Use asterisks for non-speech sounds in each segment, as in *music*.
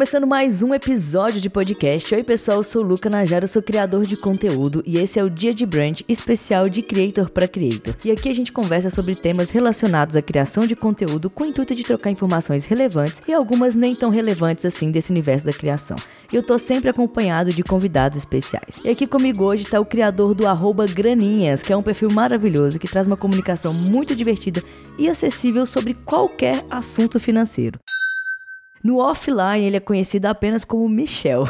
começando mais um episódio de podcast. Oi, pessoal, eu sou o Luca Najara, sou criador de conteúdo e esse é o Dia de Brand especial de Creator para Creator. E aqui a gente conversa sobre temas relacionados à criação de conteúdo com o intuito de trocar informações relevantes e algumas nem tão relevantes assim desse universo da criação. Eu tô sempre acompanhado de convidados especiais. E aqui comigo hoje tá o criador do Graninhas, que é um perfil maravilhoso que traz uma comunicação muito divertida e acessível sobre qualquer assunto financeiro. No offline, ele é conhecido apenas como Michel.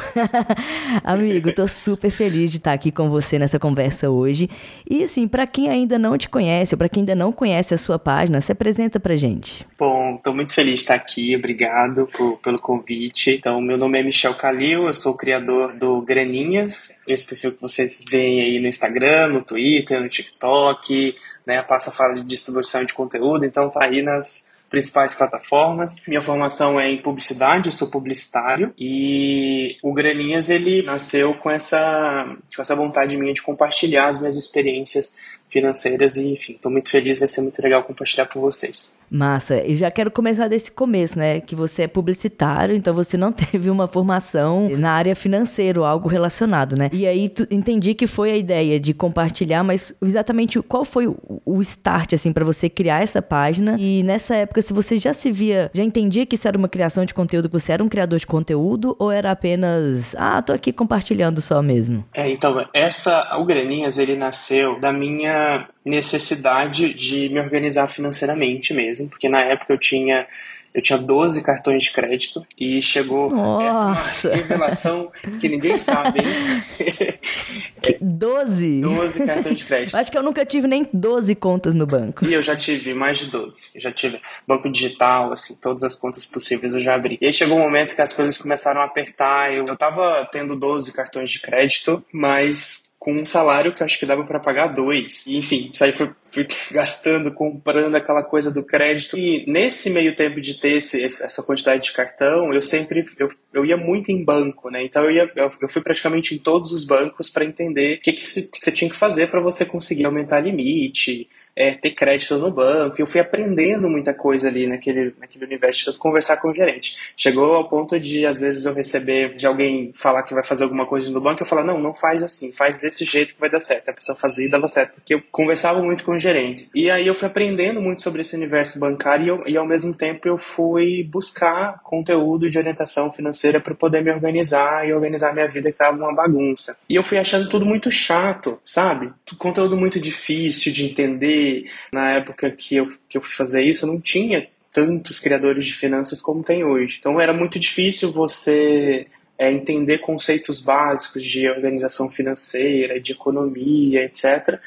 *laughs* Amigo, tô super feliz de estar aqui com você nessa conversa hoje. E assim, para quem ainda não te conhece, ou para quem ainda não conhece a sua página, se apresenta pra gente. Bom, tô muito feliz de estar aqui, obrigado por, pelo convite. Então, meu nome é Michel Calil, eu sou o criador do Graninhas, esse perfil que vocês veem aí no Instagram, no Twitter, no TikTok, né? Passa fala de distribuição de conteúdo, então tá aí nas principais plataformas. Minha formação é em publicidade, eu sou publicitário e o Graninhas ele nasceu com essa, com essa vontade minha de compartilhar as minhas experiências financeiras e enfim, estou muito feliz, vai ser muito legal compartilhar com vocês. Massa. E já quero começar desse começo, né? Que você é publicitário, então você não *laughs* teve uma formação na área financeira algo relacionado, né? E aí tu, entendi que foi a ideia de compartilhar, mas exatamente qual foi o, o start, assim, para você criar essa página? E nessa época, se você já se via, já entendia que isso era uma criação de conteúdo, que você era um criador de conteúdo, ou era apenas, ah, tô aqui compartilhando só mesmo? É, então, essa, o Graninhas, ele nasceu da minha necessidade de me organizar financeiramente mesmo, porque na época eu tinha eu tinha 12 cartões de crédito e chegou Nossa. essa revelação que ninguém sabe. 12? 12 *laughs* cartões de crédito. Acho que eu nunca tive nem 12 contas no banco. E eu já tive mais de 12. Eu já tive banco digital, assim, todas as contas possíveis eu já abri. E aí chegou um momento que as coisas começaram a apertar. Eu, eu tava tendo 12 cartões de crédito, mas com um salário que acho que dava para pagar dois. E, enfim, isso aí foi, fui *laughs* gastando, comprando aquela coisa do crédito. E nesse meio tempo de ter esse, essa quantidade de cartão, eu sempre eu, eu ia muito em banco, né? Então eu, ia, eu fui praticamente em todos os bancos para entender o que, que, que você tinha que fazer para você conseguir aumentar limite, é, ter crédito no banco. Eu fui aprendendo muita coisa ali naquele, naquele universo de conversar com o gerente. Chegou ao ponto de, às vezes, eu receber de alguém falar que vai fazer alguma coisa no banco, eu falar, não, não faz assim, faz desse jeito que vai dar certo. A pessoa fazia e dava certo, porque eu conversava muito com os gerentes. E aí eu fui aprendendo muito sobre esse universo bancário e, eu, e ao mesmo tempo eu fui buscar conteúdo de orientação financeira para poder me organizar e organizar minha vida que estava uma bagunça. E eu fui achando tudo muito chato, sabe? Conteúdo muito difícil de entender, na época que eu, que eu fui fazer isso, não tinha tantos criadores de finanças como tem hoje. Então era muito difícil você é, entender conceitos básicos de organização financeira, de economia, etc.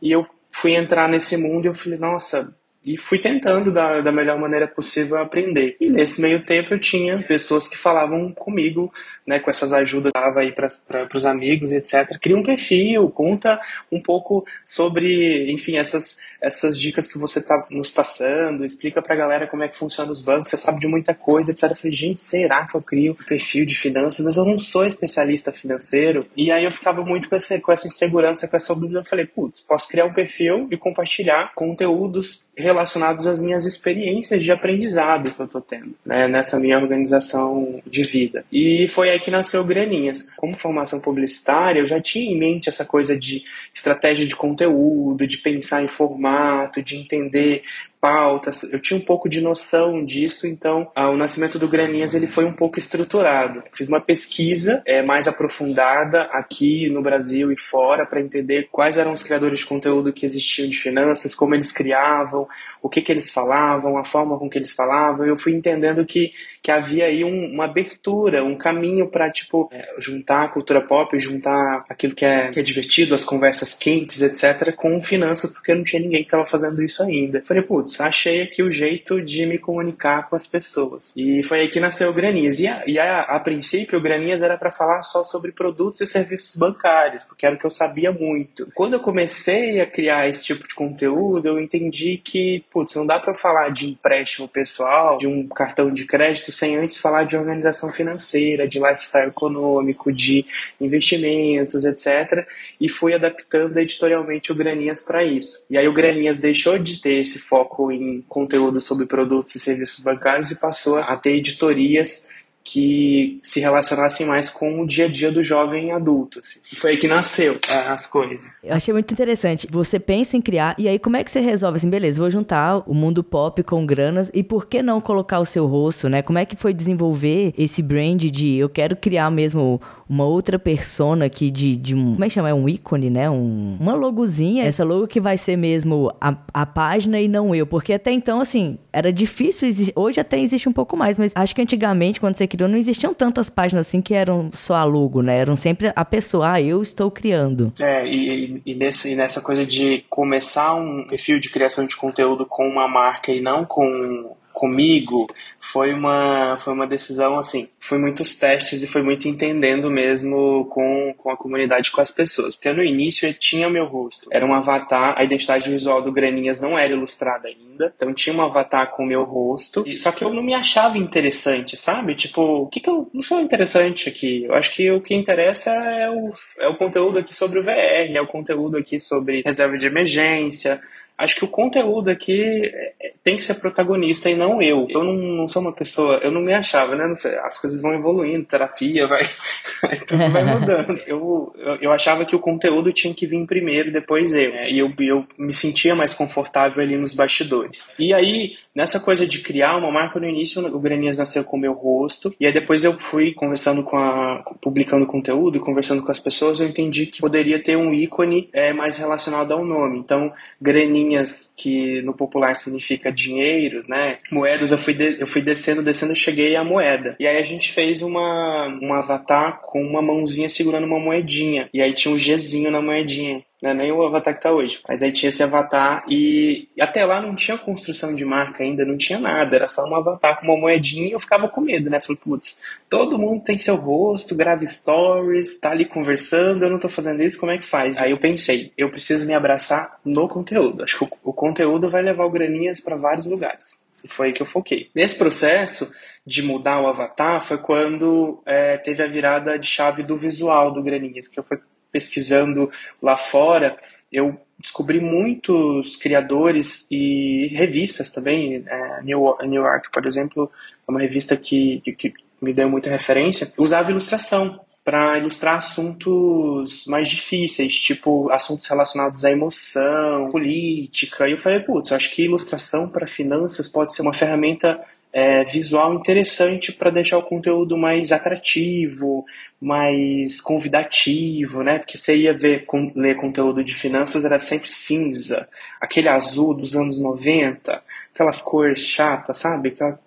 E eu fui entrar nesse mundo e eu falei, nossa, e fui tentando da, da melhor maneira possível aprender. E nesse meio tempo eu tinha pessoas que falavam comigo, né, com essas ajudas, dava aí para os amigos, etc. Cria um perfil, conta um pouco sobre, enfim, essas, essas dicas que você está nos passando, explica para a galera como é que funciona os bancos, você sabe de muita coisa, etc. Eu falei, gente, será que eu crio um perfil de finanças? Mas eu não sou especialista financeiro. E aí eu ficava muito com essa, com essa insegurança, com essa dúvida. Eu falei, putz, posso criar um perfil e compartilhar conteúdos relacionados relacionados às minhas experiências de aprendizado que eu estou tendo né, nessa minha organização de vida. E foi aí que nasceu Graninhas. Como formação publicitária, eu já tinha em mente essa coisa de estratégia de conteúdo, de pensar em formato, de entender pautas, eu tinha um pouco de noção disso, então ah, o nascimento do Graninhas ele foi um pouco estruturado. Fiz uma pesquisa é, mais aprofundada aqui no Brasil e fora para entender quais eram os criadores de conteúdo que existiam de finanças, como eles criavam, o que, que eles falavam, a forma com que eles falavam. Eu fui entendendo que, que havia aí um, uma abertura, um caminho para tipo é, juntar a cultura pop, juntar aquilo que é, que é divertido, as conversas quentes, etc., com finanças, porque não tinha ninguém que estava fazendo isso ainda. falei, putz, achei aqui o jeito de me comunicar com as pessoas. E foi aí que nasceu o Graninhas. E a, e a, a princípio, o Graninhas era para falar só sobre produtos e serviços bancários, porque era o que eu sabia muito. Quando eu comecei a criar esse tipo de conteúdo, eu entendi que, putz, não dá para falar de empréstimo pessoal, de um cartão de crédito, sem antes falar de organização financeira, de lifestyle econômico, de investimentos, etc. E fui adaptando editorialmente o Graninhas para isso. E aí o Graninhas deixou de ter esse foco em conteúdo sobre produtos e serviços bancários e passou a ter editorias que se relacionassem mais com o dia a dia do jovem adulto. Assim. Foi aí que nasceu é, as coisas. Eu achei muito interessante. Você pensa em criar, e aí como é que você resolve assim, beleza, vou juntar o mundo pop com granas, e por que não colocar o seu rosto, né? Como é que foi desenvolver esse brand de eu quero criar mesmo uma outra persona aqui de, de um. Como é que chama? É um ícone, né? Um, uma logozinha. Essa logo que vai ser mesmo a, a página e não eu. Porque até então, assim, era difícil. Hoje até existe um pouco mais, mas acho que antigamente, quando você criou, não existiam tantas páginas assim que eram só a logo, né? Eram sempre a pessoa, ah, eu estou criando. É, e, e, nesse, e nessa coisa de começar um perfil de criação de conteúdo com uma marca e não com comigo foi uma, foi uma decisão assim, foi muitos testes e foi muito entendendo mesmo com, com a comunidade, com as pessoas. Porque no início eu tinha meu rosto, era um avatar, a identidade visual do Graninhas não era ilustrada ainda, então tinha um avatar com o meu rosto, só que eu não me achava interessante, sabe? Tipo, o que que eu não sou interessante aqui? Eu acho que o que interessa é o, é o conteúdo aqui sobre o VR, é o conteúdo aqui sobre reserva de emergência, acho que o conteúdo aqui é, é, tem que ser protagonista e não eu. Eu não, não sou uma pessoa, eu não me achava, né? Sei, as coisas vão evoluindo, terapia vai, *laughs* tudo vai *laughs* mudando. Eu, eu, eu, achava que o conteúdo tinha que vir primeiro, depois eu. Né? E eu, eu me sentia mais confortável ali nos bastidores. E aí, nessa coisa de criar uma marca no início, o Graninhas nasceu com o meu rosto, e aí depois eu fui conversando com a. publicando conteúdo, conversando com as pessoas, eu entendi que poderia ter um ícone é, mais relacionado ao nome. Então, Graninhas, que no popular significa dinheiro, né? Moedas, eu fui, de, eu fui descendo, descendo, cheguei à moeda. E aí a gente fez uma, um avatar com uma mãozinha segurando uma moedinha. E aí tinha um Gzinho na moedinha né? nem o avatar que tá hoje. Mas aí tinha esse avatar e até lá não tinha construção de marca ainda, não tinha nada, era só um avatar com uma moedinha e eu ficava com medo, né? Falei, putz, todo mundo tem seu rosto, grava stories, tá ali conversando, eu não tô fazendo isso, como é que faz? Aí eu pensei, eu preciso me abraçar no conteúdo. Acho que o, o conteúdo vai levar o Graninhas para vários lugares. E foi aí que eu foquei. Nesse processo de mudar o avatar foi quando é, teve a virada de chave do visual do Graninhas, que eu fui pesquisando lá fora, eu descobri muitos criadores e revistas também. É, New, New York, por exemplo, é uma revista que, que, que me deu muita referência, usava ilustração para ilustrar assuntos mais difíceis, tipo assuntos relacionados à emoção, política. E eu falei, putz, acho que ilustração para finanças pode ser uma ferramenta é, visual interessante para deixar o conteúdo mais atrativo, mais convidativo, né? Porque você ia ver, com, ler conteúdo de finanças, era sempre cinza, aquele azul dos anos 90, aquelas cores chatas, sabe? Aquela,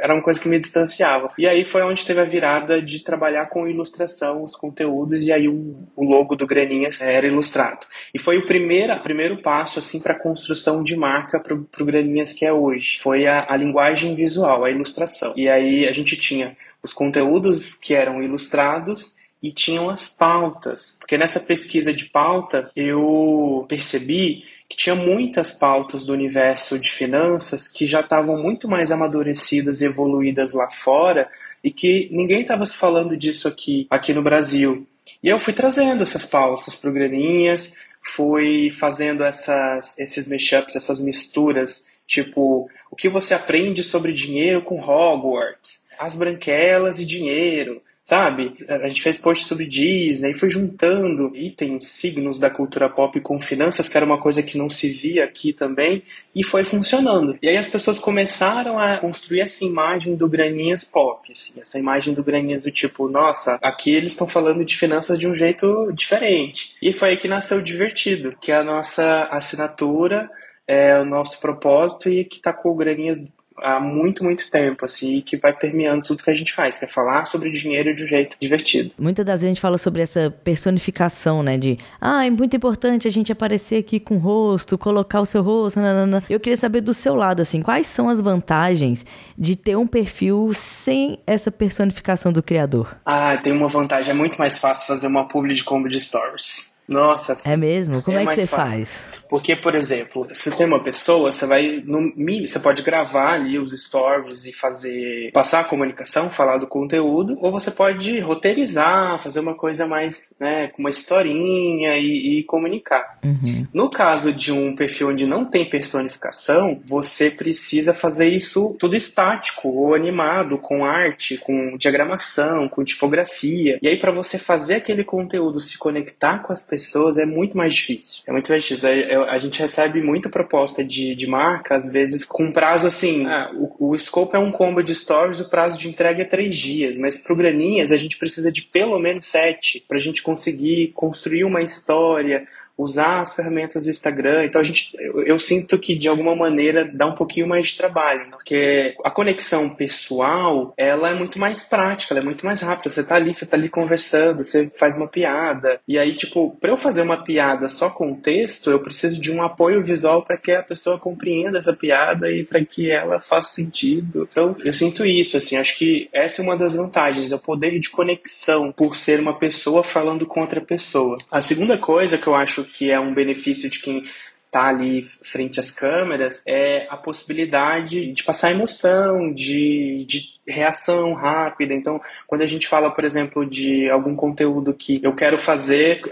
era uma coisa que me distanciava. E aí foi onde teve a virada de trabalhar com ilustração, os conteúdos, e aí o, o logo do Graninhas era ilustrado. E foi o primeiro, primeiro passo, assim, para a construção de marca para o Graninhas que é hoje. Foi a, a linguagem visual, a ilustração. E aí a gente tinha os conteúdos que eram ilustrados e tinham as pautas. Porque nessa pesquisa de pauta eu percebi que tinha muitas pautas do universo de finanças que já estavam muito mais amadurecidas e evoluídas lá fora e que ninguém estava se falando disso aqui, aqui no Brasil. E eu fui trazendo essas pautas para o Graninhas, fui fazendo essas, esses mashups, essas misturas, tipo, o que você aprende sobre dinheiro com Hogwarts, as branquelas e dinheiro, sabe? A gente fez post sobre Disney, foi juntando itens, signos da cultura pop com finanças, que era uma coisa que não se via aqui também, e foi funcionando. E aí as pessoas começaram a construir essa imagem do Graninhas pop, assim, essa imagem do Graninhas do tipo, nossa, aqui eles estão falando de finanças de um jeito diferente. E foi aí que nasceu o Divertido, que é a nossa assinatura, é o nosso propósito e que tá com o Graninhas há muito, muito tempo, assim, e que vai permeando tudo que a gente faz, que é falar sobre dinheiro de um jeito divertido. Muitas das vezes a gente fala sobre essa personificação, né, de, ah, é muito importante a gente aparecer aqui com o rosto, colocar o seu rosto, nanana. Eu queria saber do seu lado, assim, quais são as vantagens de ter um perfil sem essa personificação do criador? Ah, tem uma vantagem, é muito mais fácil fazer uma publi de combo de stories. Nossa, É mesmo? Como é, é que você fácil. faz? Porque, por exemplo, você tem uma pessoa, você vai no você pode gravar ali os stories e fazer passar a comunicação, falar do conteúdo, ou você pode roteirizar, fazer uma coisa mais, né, com uma historinha e, e comunicar. Uhum. No caso de um perfil onde não tem personificação, você precisa fazer isso tudo estático ou animado, com arte, com diagramação, com tipografia. E aí para você fazer aquele conteúdo se conectar com as pessoas é muito mais difícil. É muito mais difícil. É, é, a gente recebe muita proposta de, de marca, às vezes com prazo assim. Ah, o, o scope é um combo de stories, o prazo de entrega é três dias, mas pro Graninhas a gente precisa de pelo menos sete para a gente conseguir construir uma história usar as ferramentas do Instagram. Então a gente, eu, eu, sinto que de alguma maneira dá um pouquinho mais de trabalho, porque a conexão pessoal ela é muito mais prática, ela é muito mais rápida. Você tá ali, você tá ali conversando, você faz uma piada e aí tipo para eu fazer uma piada só com texto eu preciso de um apoio visual para que a pessoa compreenda essa piada e para que ela faça sentido. Então eu sinto isso assim, acho que essa é uma das vantagens, é o poder de conexão por ser uma pessoa falando com outra pessoa. A segunda coisa que eu acho que é um benefício de quem está ali frente às câmeras é a possibilidade de passar emoção, de, de reação rápida. Então, quando a gente fala, por exemplo, de algum conteúdo que eu quero fazer,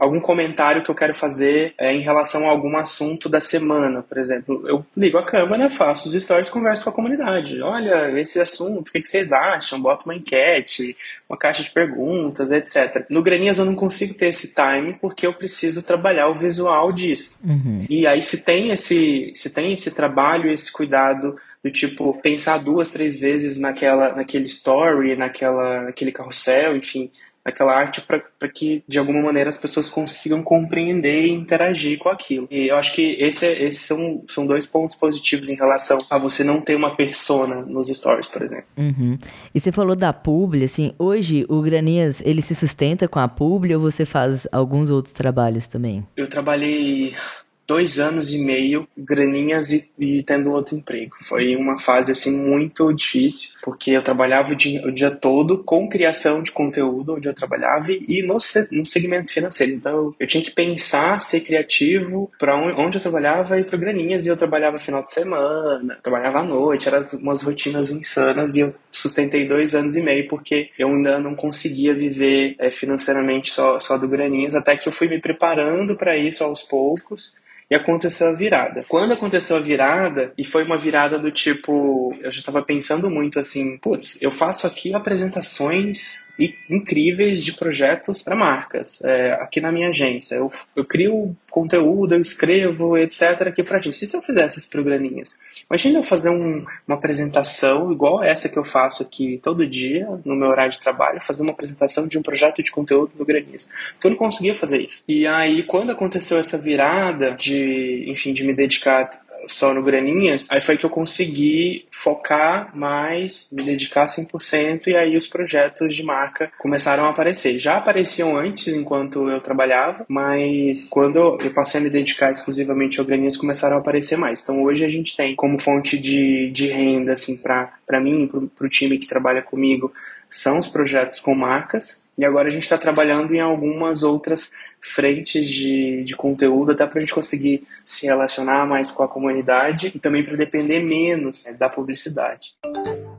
algum comentário que eu quero fazer é, em relação a algum assunto da semana, por exemplo, eu ligo a câmera, faço os stories, converso com a comunidade. Olha, esse assunto, o que vocês acham? Boto uma enquete, uma caixa de perguntas, etc. No Graninhas eu não consigo ter esse time porque eu preciso trabalhar o visual disso. Uhum. E aí se tem esse, se tem esse trabalho, esse cuidado do tipo pensar duas, três vezes naquela, naquele story, naquela, naquele carrossel, enfim, naquela arte para que de alguma maneira as pessoas consigam compreender e interagir com aquilo. E eu acho que esse, é, esses são, são dois pontos positivos em relação a você não ter uma persona nos stories, por exemplo. Uhum. E você falou da publi, assim, hoje o Graninhas ele se sustenta com a publi ou você faz alguns outros trabalhos também? Eu trabalhei dois anos e meio, graninhas e, e, tendo outro emprego. Foi uma fase assim muito difícil, porque eu trabalhava o dia, o dia todo com criação de conteúdo, onde eu trabalhava, e no, no segmento financeiro. Então eu tinha que pensar, ser criativo para onde eu trabalhava e para graninhas, e eu trabalhava final de semana, trabalhava à noite, eram umas rotinas insanas, e eu sustentei dois anos e meio, porque eu ainda não conseguia viver é, financeiramente só, só do graninhas, até que eu fui me preparando para isso aos poucos e aconteceu a virada. Quando aconteceu a virada, e foi uma virada do tipo, eu já estava pensando muito assim, putz, eu faço aqui apresentações incríveis de projetos para marcas é, aqui na minha agência. Eu, eu crio conteúdo, eu escrevo, etc. aqui para agência. E se eu fizesse esses programinhas? Imagina eu fazer um, uma apresentação igual essa que eu faço aqui todo dia, no meu horário de trabalho, fazer uma apresentação de um projeto de conteúdo do Granizo. Porque eu não conseguia fazer isso. E aí, quando aconteceu essa virada de, enfim, de me dedicar só no Graninhas, aí foi que eu consegui focar mais, me dedicar 100% e aí os projetos de marca começaram a aparecer. Já apareciam antes enquanto eu trabalhava, mas quando eu passei a me dedicar exclusivamente ao Graninhas começaram a aparecer mais. Então hoje a gente tem como fonte de, de renda, assim, para mim, para o time que trabalha comigo, são os projetos com marcas, e agora a gente está trabalhando em algumas outras frentes de, de conteúdo, até para a gente conseguir se relacionar mais com a comunidade e também para depender menos né, da publicidade.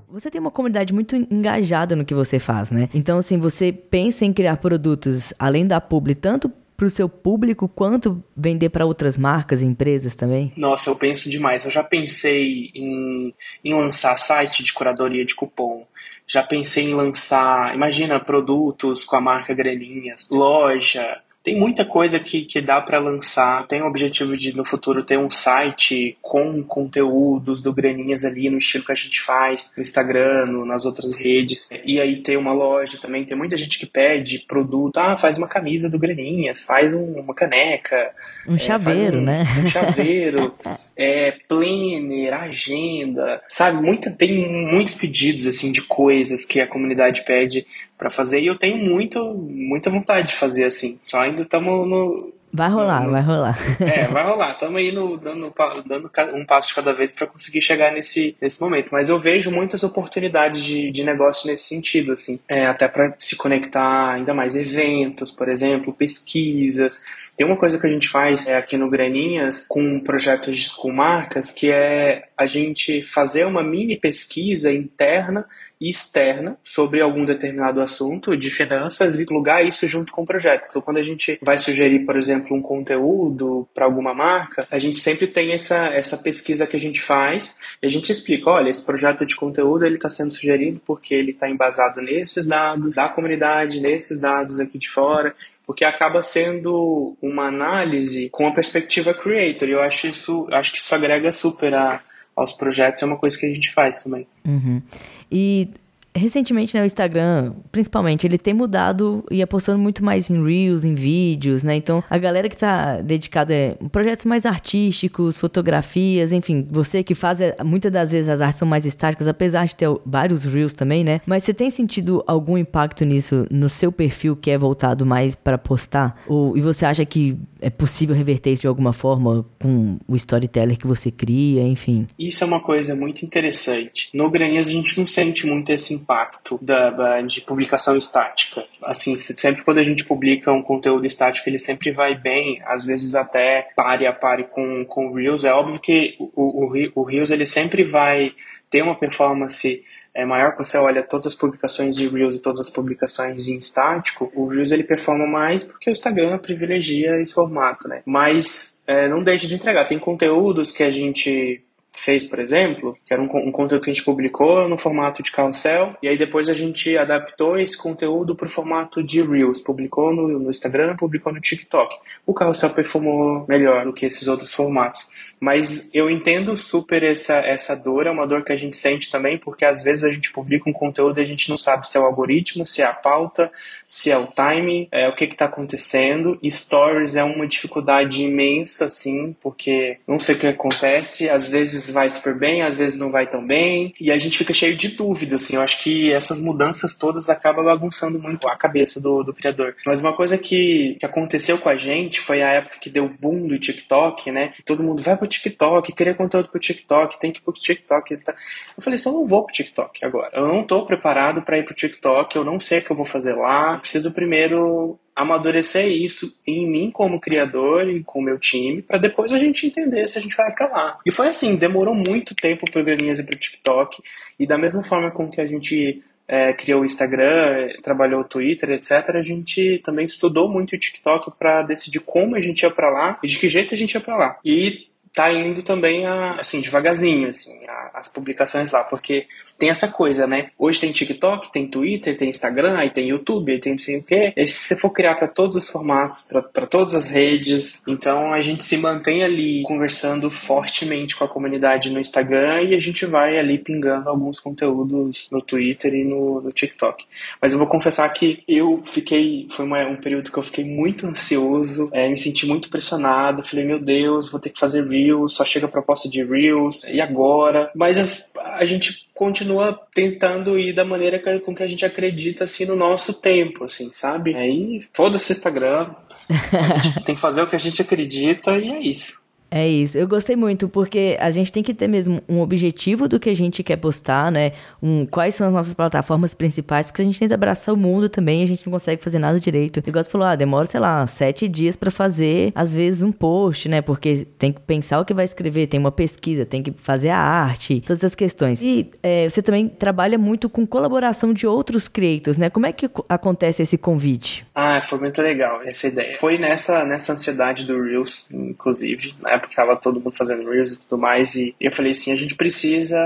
Você tem uma comunidade muito engajada no que você faz, né? Então, assim, você pensa em criar produtos além da publi, tanto para o seu público quanto vender para outras marcas e empresas também? Nossa, eu penso demais. Eu já pensei em, em lançar site de curadoria de cupom já pensei em lançar, imagina, produtos com a marca Graninhas, loja, tem muita coisa que, que dá para lançar. Tem o objetivo de no futuro ter um site com conteúdos do Graninhas ali no estilo que a gente faz no Instagram, no, nas outras redes. E aí ter uma loja também. Tem muita gente que pede produto. Ah, faz uma camisa do Graninhas, faz um, uma caneca. Um é, chaveiro, um, né? Um *laughs* chaveiro. é, planner, agenda. Sabe, muita, tem muitos pedidos assim de coisas que a comunidade pede para fazer e eu tenho muito, muita vontade de fazer assim. Só ainda estamos no, Vai rolar, no, vai rolar. *laughs* É, vai rolar. Estamos aí no, dando, dando um passo de cada vez para conseguir chegar nesse, nesse momento. Mas eu vejo muitas oportunidades de, de negócio nesse sentido, assim. É, até para se conectar ainda mais eventos, por exemplo, pesquisas. Tem uma coisa que a gente faz é, aqui no Graninhas com projetos com marcas, que é a gente fazer uma mini pesquisa interna e externa sobre algum determinado assunto de finanças e plugar isso junto com o projeto. Então, quando a gente vai sugerir, por exemplo, um conteúdo para alguma marca, a gente sempre tem essa, essa pesquisa que a gente faz e a gente explica, olha, esse projeto de conteúdo ele está sendo sugerido porque ele está embasado nesses dados da comunidade, nesses dados aqui de fora porque acaba sendo uma análise com a perspectiva creator. E eu acho isso, acho que isso agrega super a, aos projetos, é uma coisa que a gente faz também. Uhum. E recentemente, né, o Instagram, principalmente, ele tem mudado e apostando muito mais em Reels, em vídeos, né? Então, a galera que tá dedicada a projetos mais artísticos, fotografias, enfim, você que faz, é, muitas das vezes as artes são mais estáticas, apesar de ter vários Reels também, né? Mas você tem sentido algum impacto nisso no seu perfil que é voltado mais para postar? Ou, e você acha que é possível reverter isso de alguma forma com o storyteller que você cria, enfim? Isso é uma coisa muito interessante. No Graninhas a gente não sente muito esse impacto da, da, de publicação estática. Assim, sempre quando a gente publica um conteúdo estático, ele sempre vai bem, às vezes até pare a pare com, com o Reels. É óbvio que o, o, o Reels ele sempre vai ter uma performance é maior quando você olha todas as publicações de Reels e todas as publicações em estático, o Reels ele performa mais porque o Instagram privilegia esse formato, né? Mas é, não deixe de entregar. Tem conteúdos que a gente fez, por exemplo, que era um, um, conteúdo que a gente publicou no formato de carrossel, e aí depois a gente adaptou esse conteúdo para o formato de Reels, publicou no, no, Instagram, publicou no TikTok. O carrossel performou melhor do que esses outros formatos. Mas eu entendo super essa, essa dor, é uma dor que a gente sente também, porque às vezes a gente publica um conteúdo e a gente não sabe se é o algoritmo, se é a pauta, se é o timing, é o que está acontecendo. E stories é uma dificuldade imensa, assim, porque não sei o que acontece, às vezes vai super bem, às vezes não vai tão bem, e a gente fica cheio de dúvidas, assim. Eu acho que essas mudanças todas acabam bagunçando muito a cabeça do, do criador. Mas uma coisa que, que aconteceu com a gente foi a época que deu boom do TikTok, né? Que todo mundo vai pro TikTok, queria conteúdo pro TikTok, tem que ir pro TikTok. Tá... Eu falei assim, eu não vou pro TikTok agora. Eu não tô preparado para ir pro TikTok, eu não sei o que eu vou fazer lá. Preciso primeiro amadurecer isso em mim como criador e com o meu time, para depois a gente entender se a gente vai para lá. E foi assim, demorou muito tempo para Graninhas ir pro TikTok, e da mesma forma com que a gente é, criou o Instagram, trabalhou o Twitter, etc., a gente também estudou muito o TikTok para decidir como a gente ia para lá e de que jeito a gente ia para lá. E tá indo também a, assim devagarzinho assim a, as publicações lá porque tem essa coisa né? Hoje tem TikTok tem Twitter tem Instagram aí tem YouTube aí tem não sei o quê. E se você for criar para todos os formatos para todas as redes então a gente se mantém ali conversando fortemente com a comunidade no Instagram e a gente vai ali pingando alguns conteúdos no Twitter e no, no TikTok. Mas eu vou confessar que eu fiquei foi uma, um período que eu fiquei muito ansioso é, me senti muito pressionado falei meu Deus vou ter que fazer vídeo Reels, só chega a proposta de Reels, e agora? Mas as, a gente continua tentando ir da maneira que, com que a gente acredita, assim, no nosso tempo, assim, sabe? Aí, foda-se Instagram, *laughs* tem que fazer o que a gente acredita e é isso. É isso, eu gostei muito, porque a gente tem que ter mesmo um objetivo do que a gente quer postar, né? Um, quais são as nossas plataformas principais, porque a gente tenta abraçar o mundo também, a gente não consegue fazer nada direito. O negócio falou, ah, demora, sei lá, sete dias para fazer, às vezes, um post, né? Porque tem que pensar o que vai escrever, tem uma pesquisa, tem que fazer a arte, todas essas questões. E é, você também trabalha muito com colaboração de outros creators, né? Como é que acontece esse convite? Ah, foi muito legal essa ideia. Foi nessa, nessa ansiedade do Reels, inclusive, né? Época que tava todo mundo fazendo Reels e tudo mais, e eu falei assim, a gente precisa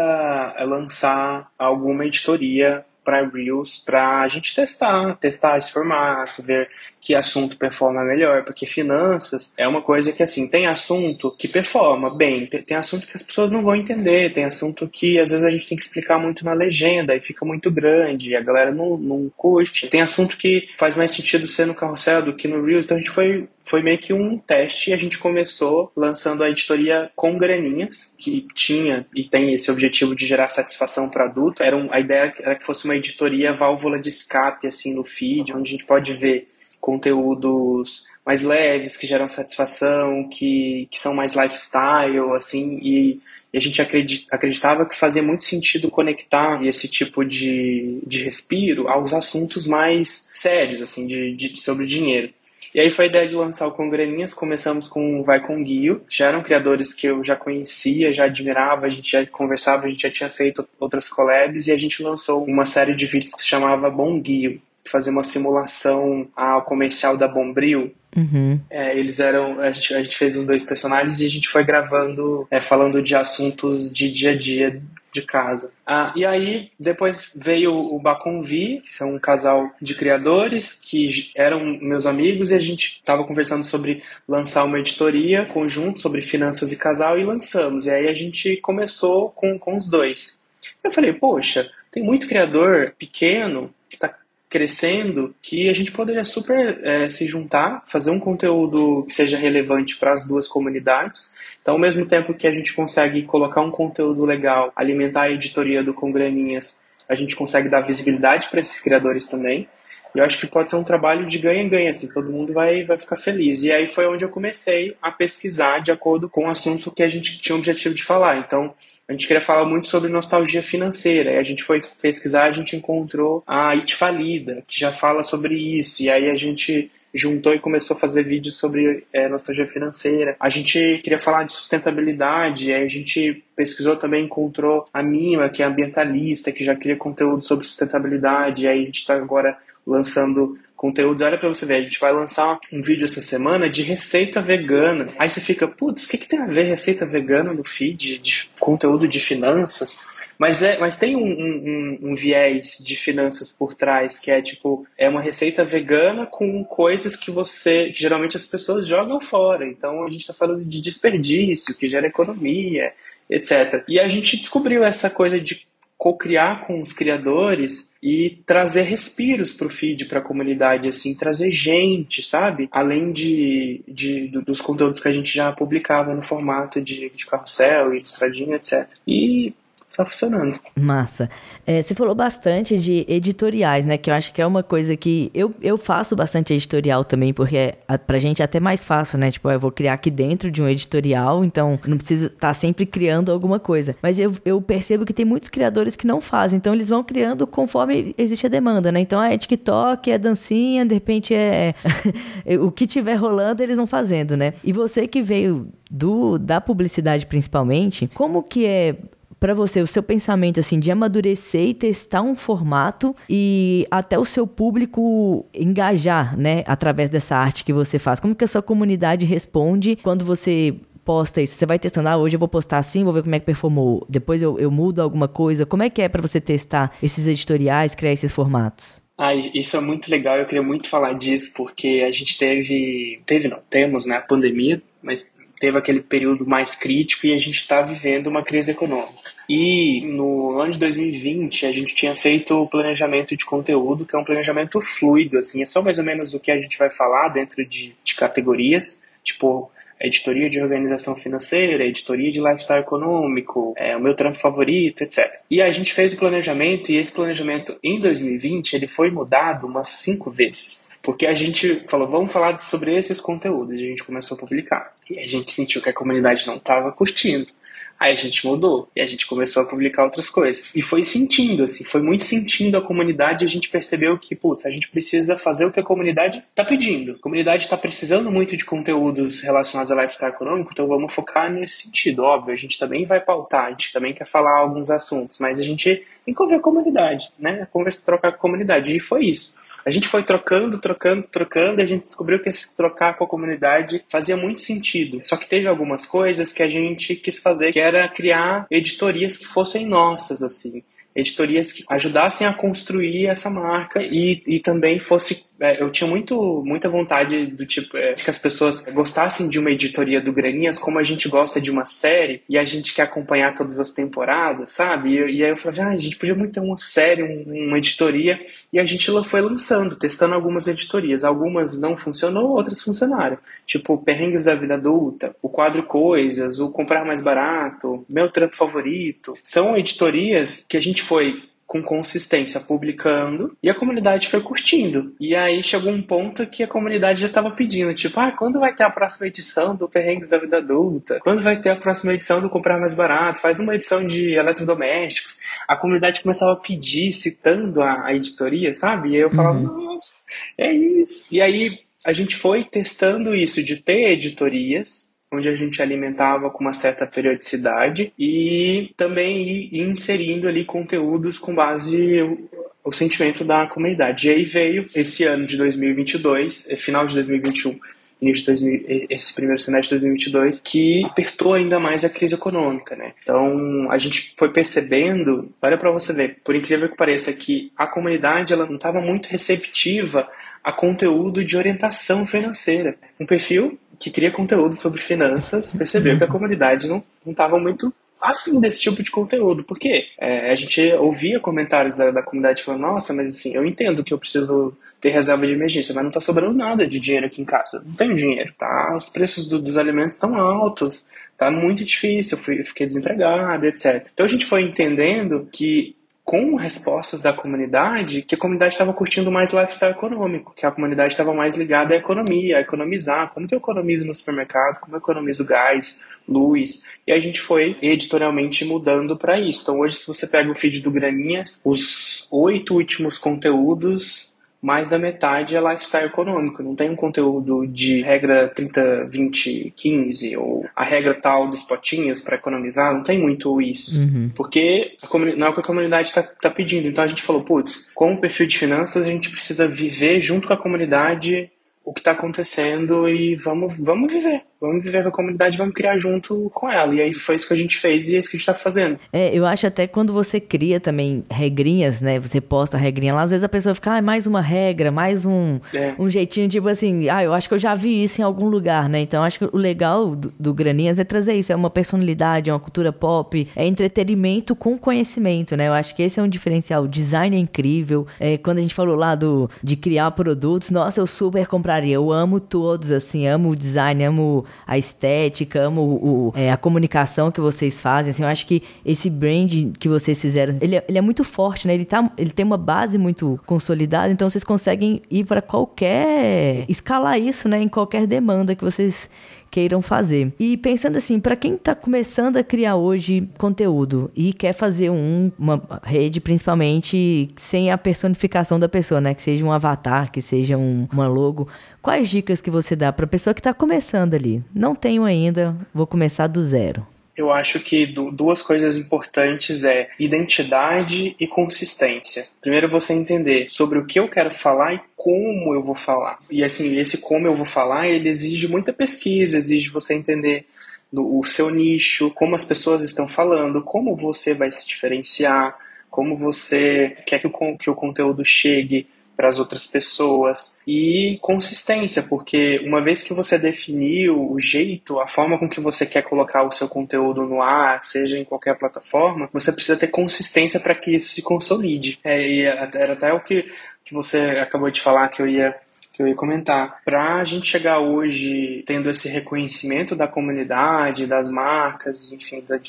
é, lançar alguma editoria para Reels para a gente testar, testar esse formato, ver que assunto performa melhor, porque finanças é uma coisa que assim, tem assunto que performa bem, tem assunto que as pessoas não vão entender, tem assunto que às vezes a gente tem que explicar muito na legenda e fica muito grande, a galera não, não curte. Tem assunto que faz mais sentido ser no carrossel do que no Reels, então a gente foi foi meio que um teste e a gente começou lançando a editoria com graninhas, que tinha e tem esse objetivo de gerar satisfação para adulto. Era um, a ideia era que fosse uma editoria válvula de escape assim no feed, onde a gente pode ver conteúdos mais leves, que geram satisfação, que, que são mais lifestyle, assim, e, e a gente acreditava que fazia muito sentido conectar esse tipo de, de respiro aos assuntos mais sérios, assim, de, de sobre dinheiro. E aí foi a ideia de lançar o Congreninhas, começamos com Vai Com Guio, já eram criadores que eu já conhecia, já admirava, a gente já conversava, a gente já tinha feito outras collabs, e a gente lançou uma série de vídeos que se chamava Bom Guio, fazer uma simulação ao comercial da Bombril. Uhum. É, eles eram. A gente, a gente fez os dois personagens e a gente foi gravando, é, falando de assuntos de dia a dia de casa. Ah, e aí, depois veio o Bacon que são um casal de criadores que eram meus amigos e a gente estava conversando sobre lançar uma editoria conjunto sobre finanças e casal e lançamos. E aí a gente começou com, com os dois. Eu falei, poxa, tem muito criador pequeno que está crescendo que a gente poderia super é, se juntar, fazer um conteúdo que seja relevante para as duas comunidades. Então, ao mesmo tempo que a gente consegue colocar um conteúdo legal, alimentar a editoria do Congraninhas, a gente consegue dar visibilidade para esses criadores também. E eu acho que pode ser um trabalho de ganha-ganha, assim, todo mundo vai, vai ficar feliz. E aí foi onde eu comecei a pesquisar de acordo com o assunto que a gente tinha o objetivo de falar. Então, a gente queria falar muito sobre nostalgia financeira. E a gente foi pesquisar, a gente encontrou a It Falida, que já fala sobre isso. E aí a gente juntou e começou a fazer vídeos sobre é, nostalgia financeira. A gente queria falar de sustentabilidade, aí a gente pesquisou também, encontrou a Mima, que é ambientalista, que já cria conteúdo sobre sustentabilidade, aí a gente está agora lançando conteúdos. Olha para você ver, a gente vai lançar um vídeo essa semana de receita vegana. Aí você fica, putz, o que, que tem a ver receita vegana no feed de conteúdo de finanças? Mas, é, mas tem um, um, um, viés de finanças por trás, que é tipo, é uma receita vegana com coisas que você, que geralmente as pessoas jogam fora. Então a gente está falando de desperdício, que gera economia, etc. E a gente descobriu essa coisa de co-criar com os criadores e trazer respiros para o feed, para a comunidade, assim, trazer gente, sabe? Além de, de, dos conteúdos que a gente já publicava no formato de, de carrossel e de estradinha, etc. E tá funcionando. Massa. É, você falou bastante de editoriais, né? Que eu acho que é uma coisa que eu, eu faço bastante editorial também, porque é, pra gente é até mais fácil, né? Tipo, eu vou criar aqui dentro de um editorial, então não precisa estar tá sempre criando alguma coisa. Mas eu, eu percebo que tem muitos criadores que não fazem, então eles vão criando conforme existe a demanda, né? Então é TikTok, é dancinha, de repente é. *laughs* o que tiver rolando, eles vão fazendo, né? E você que veio do da publicidade principalmente, como que é para você, o seu pensamento assim de amadurecer e testar um formato e até o seu público engajar, né, através dessa arte que você faz? Como que a sua comunidade responde quando você posta isso? Você vai testando, ah, hoje eu vou postar assim, vou ver como é que performou. Depois eu, eu mudo alguma coisa. Como é que é para você testar esses editoriais, criar esses formatos? Ah, isso é muito legal, eu queria muito falar disso, porque a gente teve, teve não, temos, né, a pandemia, mas teve aquele período mais crítico e a gente está vivendo uma crise econômica. E no ano de 2020 a gente tinha feito o planejamento de conteúdo, que é um planejamento fluido, assim, é só mais ou menos o que a gente vai falar dentro de, de categorias, tipo editoria de organização financeira, editoria de lifestyle econômico, é, o meu trampo favorito, etc. E a gente fez o planejamento e esse planejamento em 2020 ele foi mudado umas cinco vezes. Porque a gente falou, vamos falar sobre esses conteúdos, e a gente começou a publicar. E a gente sentiu que a comunidade não estava curtindo. Aí a gente mudou e a gente começou a publicar outras coisas. E foi sentindo, assim, foi muito sentindo a comunidade a gente percebeu que, putz, a gente precisa fazer o que a comunidade está pedindo. A comunidade está precisando muito de conteúdos relacionados a lifestyle econômico, então vamos focar nesse sentido. Óbvio, a gente também vai pautar, a gente também quer falar alguns assuntos, mas a gente tem que ouvir a comunidade, né? Conversa, trocar com a comunidade. E foi isso. A gente foi trocando, trocando, trocando, e a gente descobriu que esse trocar com a comunidade fazia muito sentido. Só que teve algumas coisas que a gente quis fazer, que era criar editorias que fossem nossas, assim editorias que ajudassem a construir essa marca e, e também fosse é, eu tinha muito muita vontade do tipo é, de que as pessoas gostassem de uma editoria do Graninhas como a gente gosta de uma série e a gente quer acompanhar todas as temporadas sabe? E, e aí eu falei ah, a gente podia muito ter uma série um, uma editoria. E a gente foi lançando testando algumas editorias. Algumas não funcionou outras funcionaram. Tipo perrengues da vida adulta o quadro coisas o comprar mais barato meu trampo favorito. São editorias que a gente foi com consistência publicando e a comunidade foi curtindo. E aí chegou um ponto que a comunidade já estava pedindo, tipo, ah, quando vai ter a próxima edição do Perrengues da Vida Adulta? Quando vai ter a próxima edição do Comprar Mais Barato? Faz uma edição de eletrodomésticos. A comunidade começava a pedir, citando a, a editoria, sabe? E aí eu falava, uhum. nossa, é isso. E aí a gente foi testando isso de ter editorias onde a gente alimentava com uma certa periodicidade e também ir inserindo ali conteúdos com base o sentimento da comunidade. E aí veio esse ano de 2022, é, final de 2021, início de 2000, esse primeiro semestre de 2022, que apertou ainda mais a crise econômica, né? Então, a gente foi percebendo, olha para você ver, por incrível que pareça, que a comunidade ela não estava muito receptiva a conteúdo de orientação financeira. Um perfil que cria conteúdo sobre finanças percebeu que a comunidade não estava muito afim desse tipo de conteúdo. Por quê? É, a gente ouvia comentários da, da comunidade falando, nossa, mas assim, eu entendo que eu preciso ter reserva de emergência, mas não está sobrando nada de dinheiro aqui em casa. Não tenho dinheiro, tá? Os preços do, dos alimentos estão altos, tá muito difícil, eu fui, fiquei desempregado, etc. Então a gente foi entendendo que com respostas da comunidade que a comunidade estava curtindo mais lifestyle econômico, que a comunidade estava mais ligada à economia, a economizar, como que eu economizo no supermercado, como eu economizo gás, luz, e a gente foi editorialmente mudando para isso. Então hoje se você pega o feed do Graninhas, os oito últimos conteúdos mais da metade é lifestyle econômico. Não tem um conteúdo de regra 30, 20, 15 ou a regra tal dos potinhos para economizar. Não tem muito isso. Uhum. Porque não é o que a comunidade está tá pedindo. Então a gente falou, putz, com o perfil de finanças a gente precisa viver junto com a comunidade o que está acontecendo e vamos, vamos viver. Vamos viver com a comunidade, vamos criar junto com ela. E aí foi isso que a gente fez e é isso que a gente tá fazendo. É, eu acho até quando você cria também regrinhas, né? Você posta a regrinha lá, às vezes a pessoa fica, ah, mais uma regra, mais um, é. um jeitinho, tipo assim, ah, eu acho que eu já vi isso em algum lugar, né? Então acho que o legal do, do Graninhas é trazer isso, é uma personalidade, é uma cultura pop, é entretenimento com conhecimento, né? Eu acho que esse é um diferencial. O design é incrível. É, quando a gente falou lá do, de criar produtos, nossa, eu super compraria. Eu amo todos, assim, amo o design, amo a estética, amo o, é, a comunicação que vocês fazem. Assim, eu acho que esse brand que vocês fizeram, ele é, ele é muito forte, né? Ele, tá, ele tem uma base muito consolidada, então vocês conseguem ir para qualquer. escalar isso, né? Em qualquer demanda que vocês queiram fazer. E pensando assim, para quem está começando a criar hoje conteúdo e quer fazer um, uma rede principalmente sem a personificação da pessoa, né? Que seja um avatar, que seja um, uma logo. Quais dicas que você dá para a pessoa que está começando ali? Não tenho ainda, vou começar do zero. Eu acho que duas coisas importantes é identidade e consistência. Primeiro você entender sobre o que eu quero falar e como eu vou falar. E assim, esse como eu vou falar, ele exige muita pesquisa, exige você entender o seu nicho, como as pessoas estão falando, como você vai se diferenciar, como você quer que o, que o conteúdo chegue para as outras pessoas e consistência, porque uma vez que você definiu o jeito, a forma com que você quer colocar o seu conteúdo no ar, seja em qualquer plataforma, você precisa ter consistência para que isso se consolide. É, e era até o que, que você acabou de falar que eu ia que eu ia comentar. Para a gente chegar hoje tendo esse reconhecimento da comunidade, das marcas, enfim, da,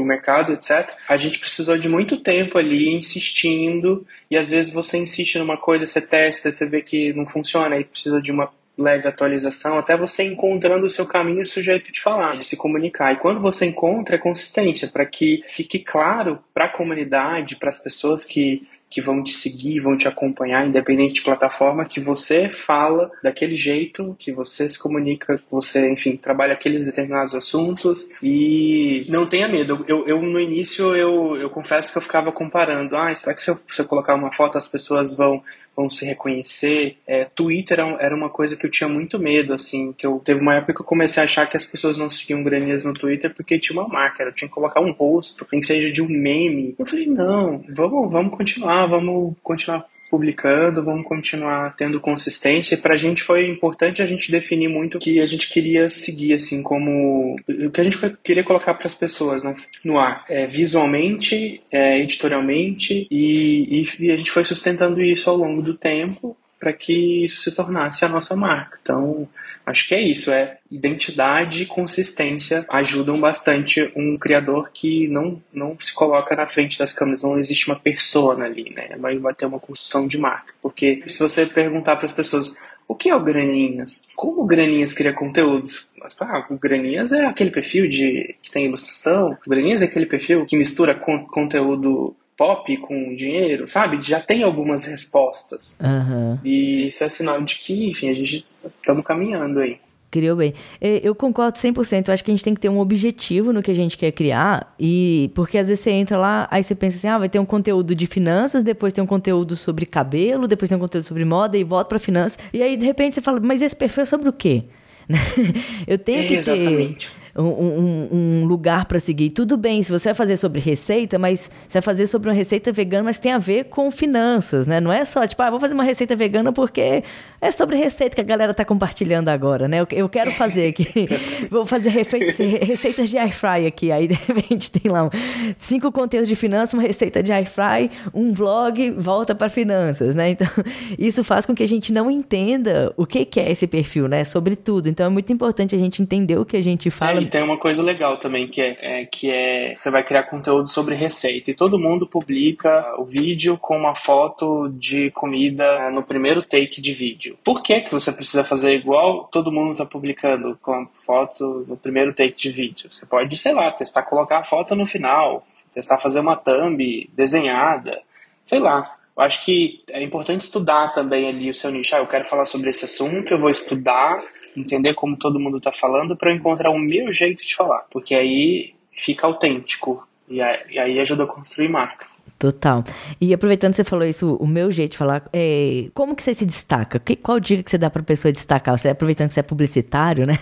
do mercado, etc. A gente precisou de muito tempo ali insistindo e às vezes você insiste numa coisa, você testa, você vê que não funciona e precisa de uma leve atualização, até você encontrando o seu caminho e o seu jeito de falar, de se comunicar. E quando você encontra, é consistência, para que fique claro para a comunidade, para as pessoas que que vão te seguir, vão te acompanhar, independente de plataforma, que você fala daquele jeito, que você se comunica, que você, enfim, trabalha aqueles determinados assuntos e não tenha medo. Eu, eu no início, eu, eu confesso que eu ficava comparando, ah, será que se eu, se eu colocar uma foto as pessoas vão vão se reconhecer. É, Twitter era uma coisa que eu tinha muito medo, assim, que eu teve uma época que eu comecei a achar que as pessoas não seguiam graninhas no Twitter porque tinha uma marca, eu tinha que colocar um rosto, nem que seja de um meme. Eu falei, não, vamos, vamos continuar, vamos continuar publicando, vamos continuar tendo consistência. Para a gente foi importante a gente definir muito o que a gente queria seguir, assim, como o que a gente queria colocar para as pessoas né, no ar, é, visualmente, é, editorialmente, e, e, e a gente foi sustentando isso ao longo do tempo para que isso se tornasse a nossa marca. Então, acho que é isso, é identidade e consistência ajudam bastante um criador que não, não se coloca na frente das câmeras, não existe uma persona ali, né? Vai, vai ter uma construção de marca. Porque se você perguntar para as pessoas o que é o Graninhas? Como o Graninhas cria conteúdos? Ah, o Graninhas é aquele perfil de que tem ilustração, o Graninhas é aquele perfil que mistura con conteúdo pop com dinheiro, sabe? Já tem algumas respostas. Uhum. E isso é sinal de que, enfim, a gente estamos caminhando aí. Criou bem. É, eu concordo 100%. Eu acho que a gente tem que ter um objetivo no que a gente quer criar. E porque às vezes você entra lá, aí você pensa assim: ah, vai ter um conteúdo de finanças, depois tem um conteúdo sobre cabelo, depois tem um conteúdo sobre moda e volta para finanças. E aí de repente você fala: mas esse perfil é sobre o quê? *laughs* eu tenho que Exatamente. ter um, um, um lugar para seguir. Tudo bem, se você vai fazer sobre receita, mas você vai fazer sobre uma receita vegana, mas tem a ver com finanças, né? Não é só, tipo, ah, vou fazer uma receita vegana porque é sobre receita que a galera tá compartilhando agora, né? Eu, eu quero fazer aqui. *laughs* vou fazer receitas de air fry aqui. Aí, de repente, tem lá cinco conteúdos de finanças, uma receita de air fry, um vlog, volta para finanças, né? Então, *laughs* isso faz com que a gente não entenda o que, que é esse perfil, né? Sobre tudo. Então, é muito importante a gente entender o que a gente fala e tem uma coisa legal também, que é, é, que é você vai criar conteúdo sobre receita. E todo mundo publica o vídeo com uma foto de comida no primeiro take de vídeo. Por que, que você precisa fazer igual todo mundo está publicando com foto no primeiro take de vídeo? Você pode, sei lá, testar colocar a foto no final, testar fazer uma thumb desenhada, sei lá. Eu acho que é importante estudar também ali o seu nicho. Ah, eu quero falar sobre esse assunto, eu vou estudar entender como todo mundo está falando para eu encontrar o meu jeito de falar, porque aí fica autêntico e aí ajuda a construir marca. Total. E aproveitando que você falou isso, o meu jeito de falar, é, como que você se destaca? Que, qual dica que você dá para a pessoa destacar? Você aproveitando que você é publicitário, né?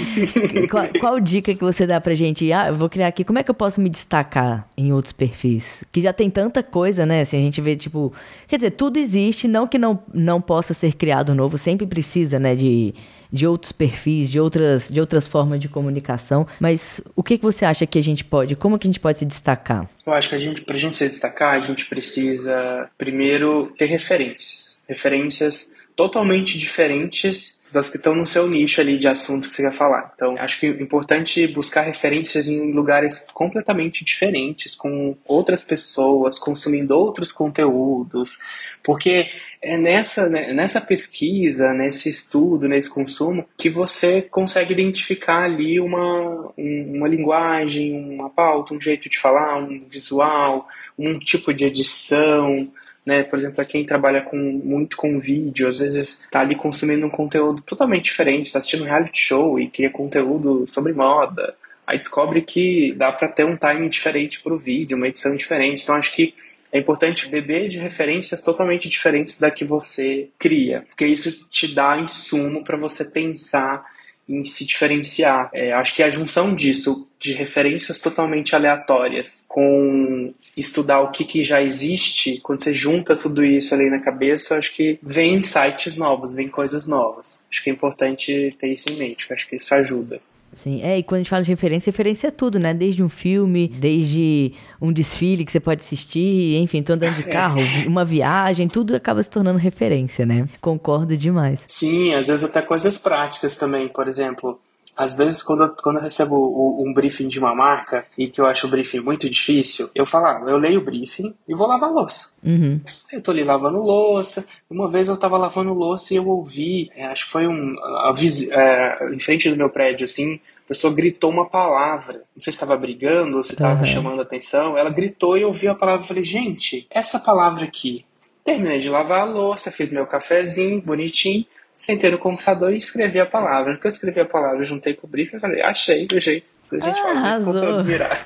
*laughs* qual, qual, dica que você dá pra gente? Ah, eu vou criar aqui, como é que eu posso me destacar em outros perfis? Que já tem tanta coisa, né? Assim, a gente vê, tipo, quer dizer, tudo existe, não que não, não possa ser criado novo, sempre precisa, né, de de outros perfis, de outras, de outras formas de comunicação. Mas o que, que você acha que a gente pode, como que a gente pode se destacar? Eu acho que a gente, para a gente se destacar, a gente precisa primeiro ter referências. Referências totalmente diferentes das que estão no seu nicho ali de assunto que você quer falar. Então, acho que é importante buscar referências em lugares completamente diferentes, com outras pessoas, consumindo outros conteúdos, porque é nessa, né, nessa pesquisa, nesse estudo, nesse consumo, que você consegue identificar ali uma, uma linguagem, uma pauta, um jeito de falar, um visual, um tipo de edição, né? Por exemplo, para quem trabalha com, muito com vídeo, às vezes está ali consumindo um conteúdo totalmente diferente, está assistindo um reality show e cria conteúdo sobre moda, aí descobre que dá para ter um timing diferente para o vídeo, uma edição diferente. Então, acho que é importante beber de referências totalmente diferentes da que você cria, porque isso te dá insumo para você pensar em se diferenciar. É, acho que a junção disso, de referências totalmente aleatórias, com estudar o que, que já existe, quando você junta tudo isso ali na cabeça, acho que vem insights novos, vem coisas novas. Acho que é importante ter isso em mente, acho que isso ajuda. Sim, é, e quando a gente fala de referência, referência é tudo, né? Desde um filme, desde um desfile que você pode assistir, enfim, tô andando de carro, uma viagem, tudo acaba se tornando referência, né? Concordo demais. Sim, às vezes até coisas práticas também, por exemplo, às vezes, quando eu, quando eu recebo um briefing de uma marca e que eu acho o briefing muito difícil, eu falo, ah, eu leio o briefing e vou lavar louça. Uhum. Eu tô ali lavando louça. Uma vez eu tava lavando louça e eu ouvi, é, acho que foi um. A, a, é, em frente do meu prédio, assim, a pessoa gritou uma palavra. Não sei se estava brigando ou se estava uhum. chamando atenção. Ela gritou e eu ouvi a palavra e falei, gente, essa palavra aqui. Terminei de lavar a louça, fiz meu cafezinho bonitinho sentei no computador e escrevi a palavra. Quando eu escrevi a palavra, juntei com o briefing e falei, achei o jeito a gente ah, esse conteúdo virar.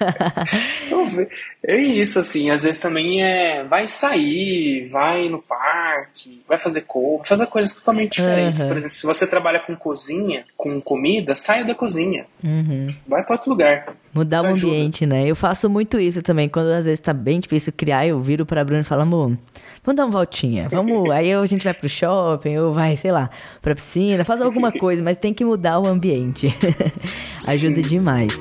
então, é isso, assim, às vezes também é vai sair, vai no parque, vai fazer cor, fazer coisas totalmente diferentes. Uhum. Por exemplo, se você trabalha com cozinha, com comida, saia da cozinha. Uhum. Vai para outro lugar. Mudar isso o ambiente, ajuda. né? Eu faço muito isso também. Quando às vezes tá bem difícil criar, eu viro pra Bruno e falo, amor, vamos dar uma voltinha. Vamos. *laughs* Aí a gente vai pro shopping, ou vai, sei lá, pra piscina, faz alguma coisa, mas tem que mudar o ambiente. *laughs* Ajuda demais.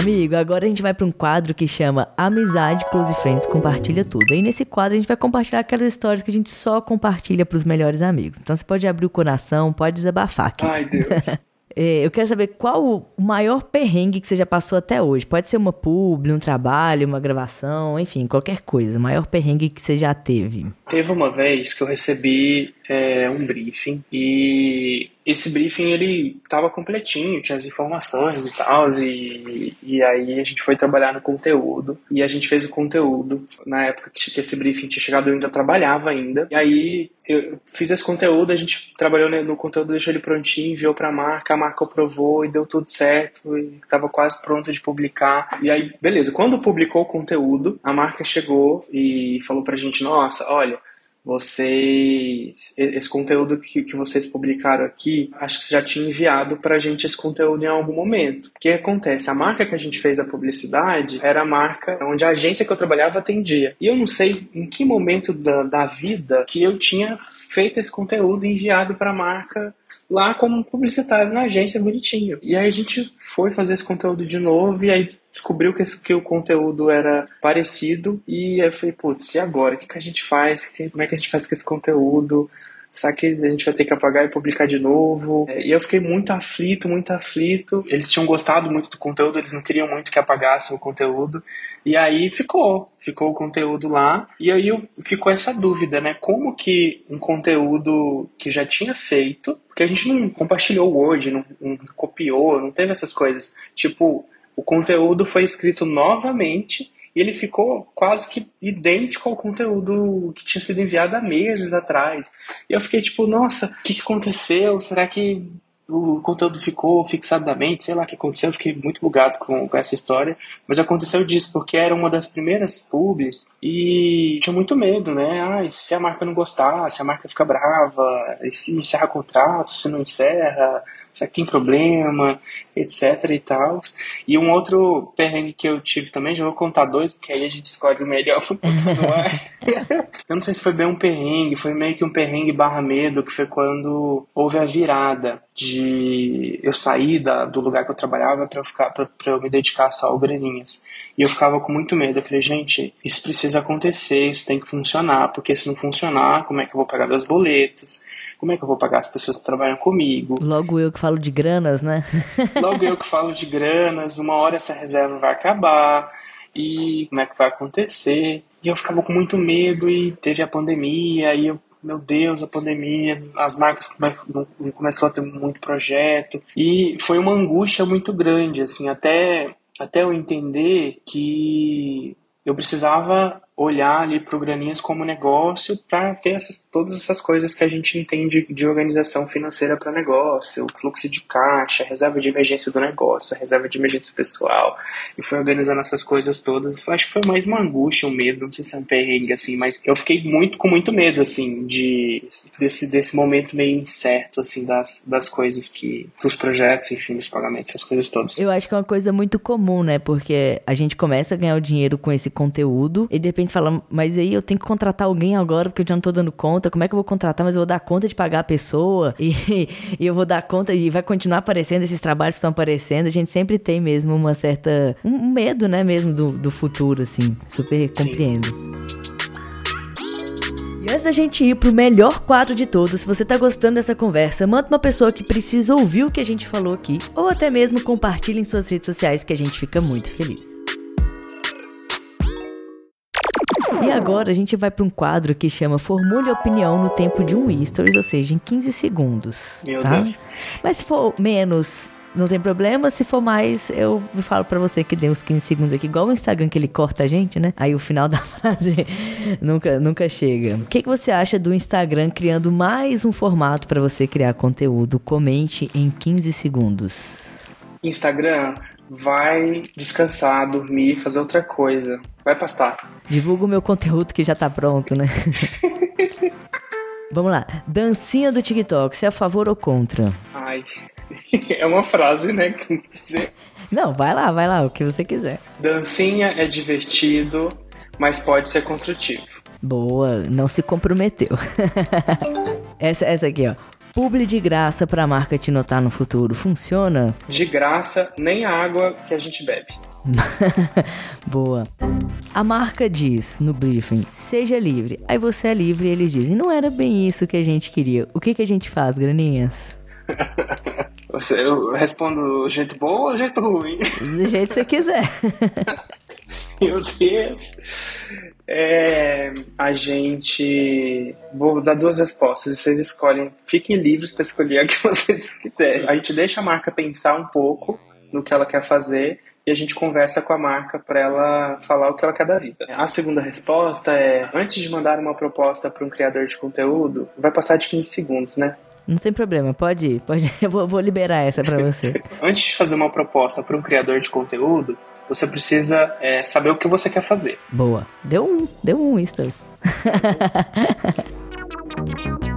Amigo, agora a gente vai para um quadro que chama Amizade Close Friends Compartilha Tudo. E nesse quadro a gente vai compartilhar aquelas histórias que a gente só compartilha para os melhores amigos. Então você pode abrir o coração, pode desabafar aqui. Ai, Deus. *laughs* É, eu quero saber qual o maior perrengue que você já passou até hoje. Pode ser uma publi, um trabalho, uma gravação, enfim, qualquer coisa. O maior perrengue que você já teve. Teve uma vez que eu recebi é, um briefing e esse briefing ele estava completinho, tinha as informações e tal, e, e aí a gente foi trabalhar no conteúdo e a gente fez o conteúdo. Na época que esse briefing tinha chegado, eu ainda trabalhava ainda. E aí eu fiz esse conteúdo, a gente trabalhou no conteúdo, deixou ele prontinho, enviou para a marca, a marca aprovou e deu tudo certo, e estava quase pronto de publicar. E aí, beleza, quando publicou o conteúdo, a marca chegou e falou pra gente: nossa, olha vocês esse conteúdo que, que vocês publicaram aqui, acho que você já tinha enviado para a gente esse conteúdo em algum momento. O que acontece? A marca que a gente fez a publicidade era a marca onde a agência que eu trabalhava atendia. E eu não sei em que momento da, da vida que eu tinha feito esse conteúdo e enviado para a marca lá como publicitário na agência bonitinho. E aí a gente foi fazer esse conteúdo de novo e aí descobriu que, esse, que o conteúdo era parecido e aí eu falei, putz, e agora? O que, que a gente faz? Como é que a gente faz com esse conteúdo? Será que a gente vai ter que apagar e publicar de novo? É, e eu fiquei muito aflito, muito aflito. Eles tinham gostado muito do conteúdo, eles não queriam muito que apagasse o conteúdo. E aí ficou, ficou o conteúdo lá. E aí ficou essa dúvida, né? Como que um conteúdo que já tinha feito, porque a gente não compartilhou o Word, não, não copiou, não teve essas coisas. Tipo, o conteúdo foi escrito novamente e ele ficou quase que idêntico ao conteúdo que tinha sido enviado há meses atrás. E eu fiquei tipo, nossa, o que, que aconteceu? Será que o conteúdo ficou fixado na mente, sei lá o que aconteceu, eu fiquei muito bugado com, com, essa história, mas aconteceu disso, porque era uma das primeiras pubs e tinha muito medo, né? Ah, se a marca não gostar, se a marca fica brava, e se encerra contrato, se não encerra, será que tem problema, etc e tal. E um outro perrengue que eu tive também, já vou contar dois, porque aí a gente escolhe o melhor *laughs* eu não sei se foi bem um perrengue, foi meio que um perrengue barra medo, que foi quando houve a virada de eu sair da, do lugar que eu trabalhava para eu ficar para eu me dedicar só ao Graninhas. E eu ficava com muito medo. Eu falei, gente, isso precisa acontecer, isso tem que funcionar, porque se não funcionar, como é que eu vou pagar meus boletos? Como é que eu vou pagar as pessoas que trabalham comigo? Logo eu que falo de granas, né? *laughs* Logo eu que falo de granas, uma hora essa reserva vai acabar e como é que vai acontecer? E eu ficava com muito medo e teve a pandemia e eu meu Deus, a pandemia, as marcas não a ter muito projeto. E foi uma angústia muito grande, assim, até até eu entender que eu precisava olhar ali para o Graninhas como negócio para ter essas, todas essas coisas que a gente entende de organização financeira para negócio, o fluxo de caixa, a reserva de emergência do negócio, a reserva de emergência pessoal, e foi organizando essas coisas todas. Eu acho que foi mais uma angústia, um medo, não sei se é um perrengue assim, mas eu fiquei muito com muito medo assim de desse, desse momento meio incerto assim das, das coisas que dos projetos, enfim, dos pagamentos, essas coisas todas. Eu acho que é uma coisa muito comum, né? Porque a gente começa a ganhar o dinheiro com esse conteúdo e de fala, mas aí eu tenho que contratar alguém agora porque eu já não tô dando conta. Como é que eu vou contratar? Mas eu vou dar conta de pagar a pessoa *laughs* e, e eu vou dar conta e vai continuar aparecendo esses trabalhos que estão aparecendo. A gente sempre tem mesmo uma certa. um medo, né, mesmo do, do futuro, assim. Super compreendo. E antes da gente ir pro melhor quadro de todos, se você tá gostando dessa conversa, manda uma pessoa que precisa ouvir o que a gente falou aqui, ou até mesmo compartilhe em suas redes sociais que a gente fica muito feliz. Agora a gente vai para um quadro que chama Formule Opinião no tempo de um stories, ou seja, em 15 segundos. Meu tá? Deus. Mas se for menos, não tem problema. Se for mais, eu falo para você que dê uns 15 segundos aqui, igual o Instagram que ele corta a gente, né? Aí o final *laughs* da frase nunca, nunca chega. O que, que você acha do Instagram criando mais um formato para você criar conteúdo? Comente em 15 segundos. Instagram, vai descansar, dormir, fazer outra coisa. Vai pastar. Divulga o meu conteúdo que já tá pronto, né? *laughs* Vamos lá. Dancinha do TikTok, você é a favor ou contra? Ai. *laughs* É uma frase, né? Não, vai lá, vai lá, o que você quiser. Dancinha é divertido, mas pode ser construtivo. Boa, não se comprometeu. *laughs* essa, essa aqui, ó. Publi de graça pra marca te notar no futuro, funciona? De graça, nem a água que a gente bebe. *laughs* Boa. A marca diz no briefing: seja livre. Aí você é livre e eles dizem: não era bem isso que a gente queria. O que, que a gente faz, graninhas? *laughs* Eu respondo do jeito bom ou do jeito ruim? Do jeito que você quiser. *laughs* Meu Deus. É, a gente. Vou dar duas respostas. Vocês escolhem. Fiquem livres para escolher a que *laughs* vocês quiserem. A gente deixa a marca pensar um pouco no que ela quer fazer e a gente conversa com a marca para ela falar o que ela quer da vida. A segunda resposta é: antes de mandar uma proposta para um criador de conteúdo, vai passar de 15 segundos, né? Não tem problema, pode ir, pode ir. *laughs* Eu vou, vou liberar essa para você. *laughs* antes de fazer uma proposta para um criador de conteúdo, você precisa é, saber o que você quer fazer. Boa. Deu um, deu um, Easter. *laughs*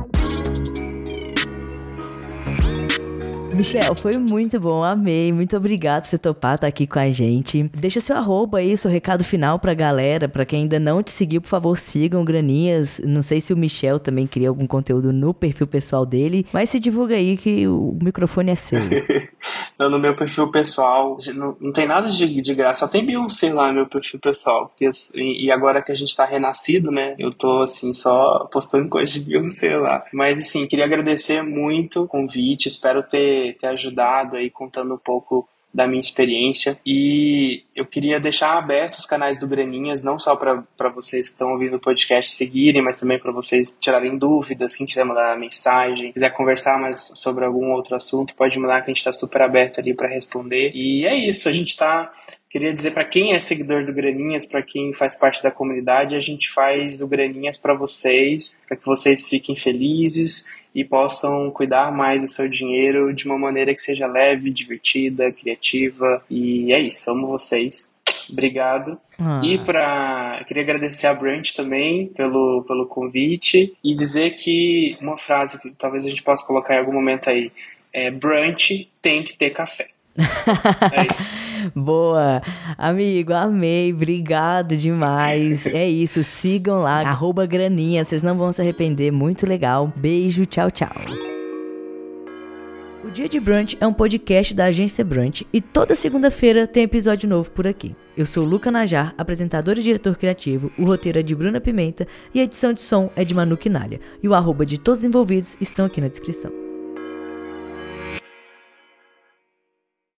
Michel, foi muito bom, amei. Muito obrigado por você topar estar tá aqui com a gente. Deixa seu arroba aí, seu recado final pra galera. Pra quem ainda não te seguiu, por favor, sigam Graninhas. Não sei se o Michel também cria algum conteúdo no perfil pessoal dele, mas se divulga aí que o microfone é seu. *laughs* no meu perfil pessoal, não, não tem nada de, de graça, só tem Beyoncé lá no meu perfil pessoal. Porque, e agora que a gente tá renascido, né, eu tô assim, só postando coisas de Beyoncé *laughs* lá. Mas assim, queria agradecer muito o convite, espero ter ter, ajudado aí contando um pouco da minha experiência. E eu queria deixar abertos os canais do Graninhas, não só para vocês que estão ouvindo o podcast seguirem, mas também para vocês tirarem dúvidas. Quem quiser mandar mensagem, quiser conversar mais sobre algum outro assunto, pode mandar que a gente está super aberto ali para responder. E é isso, a gente está Queria dizer para quem é seguidor do Graninhas, para quem faz parte da comunidade, a gente faz o Graninhas para vocês, para que vocês fiquem felizes e possam cuidar mais do seu dinheiro de uma maneira que seja leve, divertida, criativa. E é isso, amo vocês. Obrigado. Ah. E para queria agradecer a Brunch também pelo, pelo convite e dizer que uma frase que talvez a gente possa colocar em algum momento aí é Brunch tem que ter café. *laughs* é isso. Boa. Amigo, amei. Obrigado demais. É isso. Sigam lá. Arroba graninha. Vocês não vão se arrepender. Muito legal. Beijo. Tchau, tchau. O Dia de Brunch é um podcast da agência Brunch e toda segunda-feira tem episódio novo por aqui. Eu sou Luca Najar, apresentador e diretor criativo, o roteiro é de Bruna Pimenta e a edição de som é de Manu Quinalha. E o arroba de todos os envolvidos estão aqui na descrição.